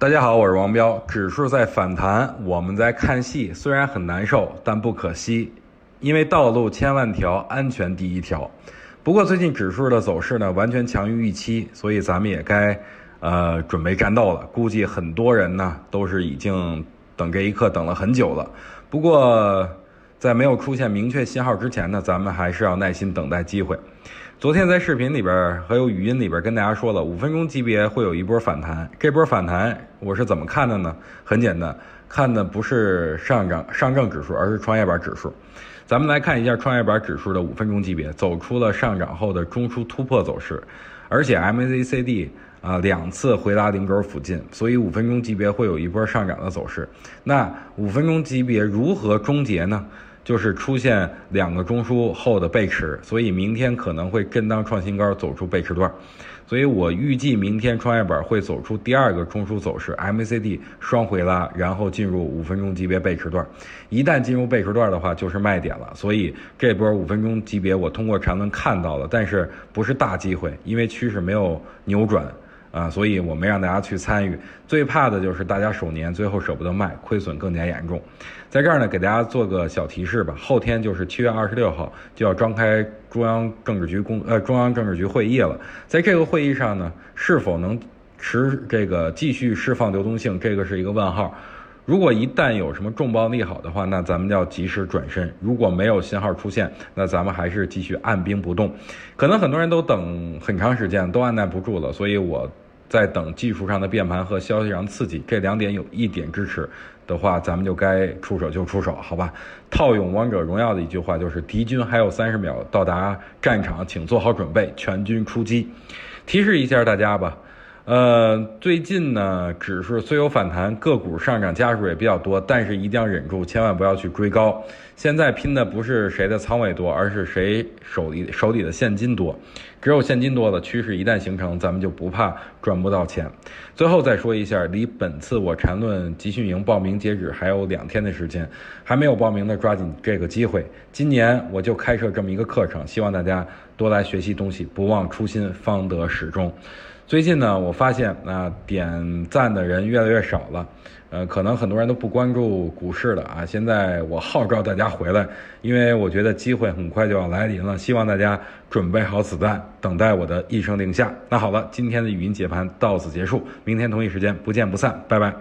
大家好，我是王彪。指数在反弹，我们在看戏，虽然很难受，但不可惜，因为道路千万条，安全第一条。不过最近指数的走势呢，完全强于预期，所以咱们也该呃准备战斗了。估计很多人呢都是已经等这一刻等了很久了。不过在没有出现明确信号之前呢，咱们还是要耐心等待机会。昨天在视频里边还有语音里边跟大家说了，五分钟级别会有一波反弹。这波反弹我是怎么看的呢？很简单，看的不是上涨上证指数，而是创业板指数。咱们来看一下创业板指数的五分钟级别，走出了上涨后的中枢突破走势，而且 MACD 啊两次回拉零轴附近，所以五分钟级别会有一波上涨的走势。那五分钟级别如何终结呢？就是出现两个中枢后的背驰，所以明天可能会震荡创新高，走出背驰段。所以我预计明天创业板会走出第二个中枢走势，MACD 双回拉，然后进入五分钟级别背驰段。一旦进入背驰段的话，就是卖点了。所以这波五分钟级别我通过缠论看到了，但是不是大机会，因为趋势没有扭转。啊，所以我没让大家去参与。最怕的就是大家手年最后舍不得卖，亏损更加严重。在这儿呢，给大家做个小提示吧。后天就是七月二十六号就要召开中央政治局工呃中央政治局会议了。在这个会议上呢，是否能持这个继续释放流动性，这个是一个问号。如果一旦有什么重磅利好的话，那咱们要及时转身；如果没有信号出现，那咱们还是继续按兵不动。可能很多人都等很长时间，都按耐不住了，所以我在等技术上的变盘和消息上刺激，这两点有一点支持的话，咱们就该出手就出手，好吧？套用王者荣耀的一句话，就是敌军还有三十秒到达战场，请做好准备，全军出击。提示一下大家吧。呃，最近呢，指数虽有反弹，个股上涨家数也比较多，但是一定要忍住，千万不要去追高。现在拼的不是谁的仓位多，而是谁手里手里的现金多。只有现金多了，趋势一旦形成，咱们就不怕赚不到钱。最后再说一下，离本次我缠论集训营报名截止还有两天的时间，还没有报名的抓紧这个机会。今年我就开设这么一个课程，希望大家多来学习东西，不忘初心，方得始终。最近呢，我发现啊，点赞的人越来越少了，呃，可能很多人都不关注股市了啊。现在我号召大家回来，因为我觉得机会很快就要来临了，希望大家准备好子弹，等待我的一声令下。那好了，今天的语音解盘到此结束，明天同一时间不见不散，拜拜。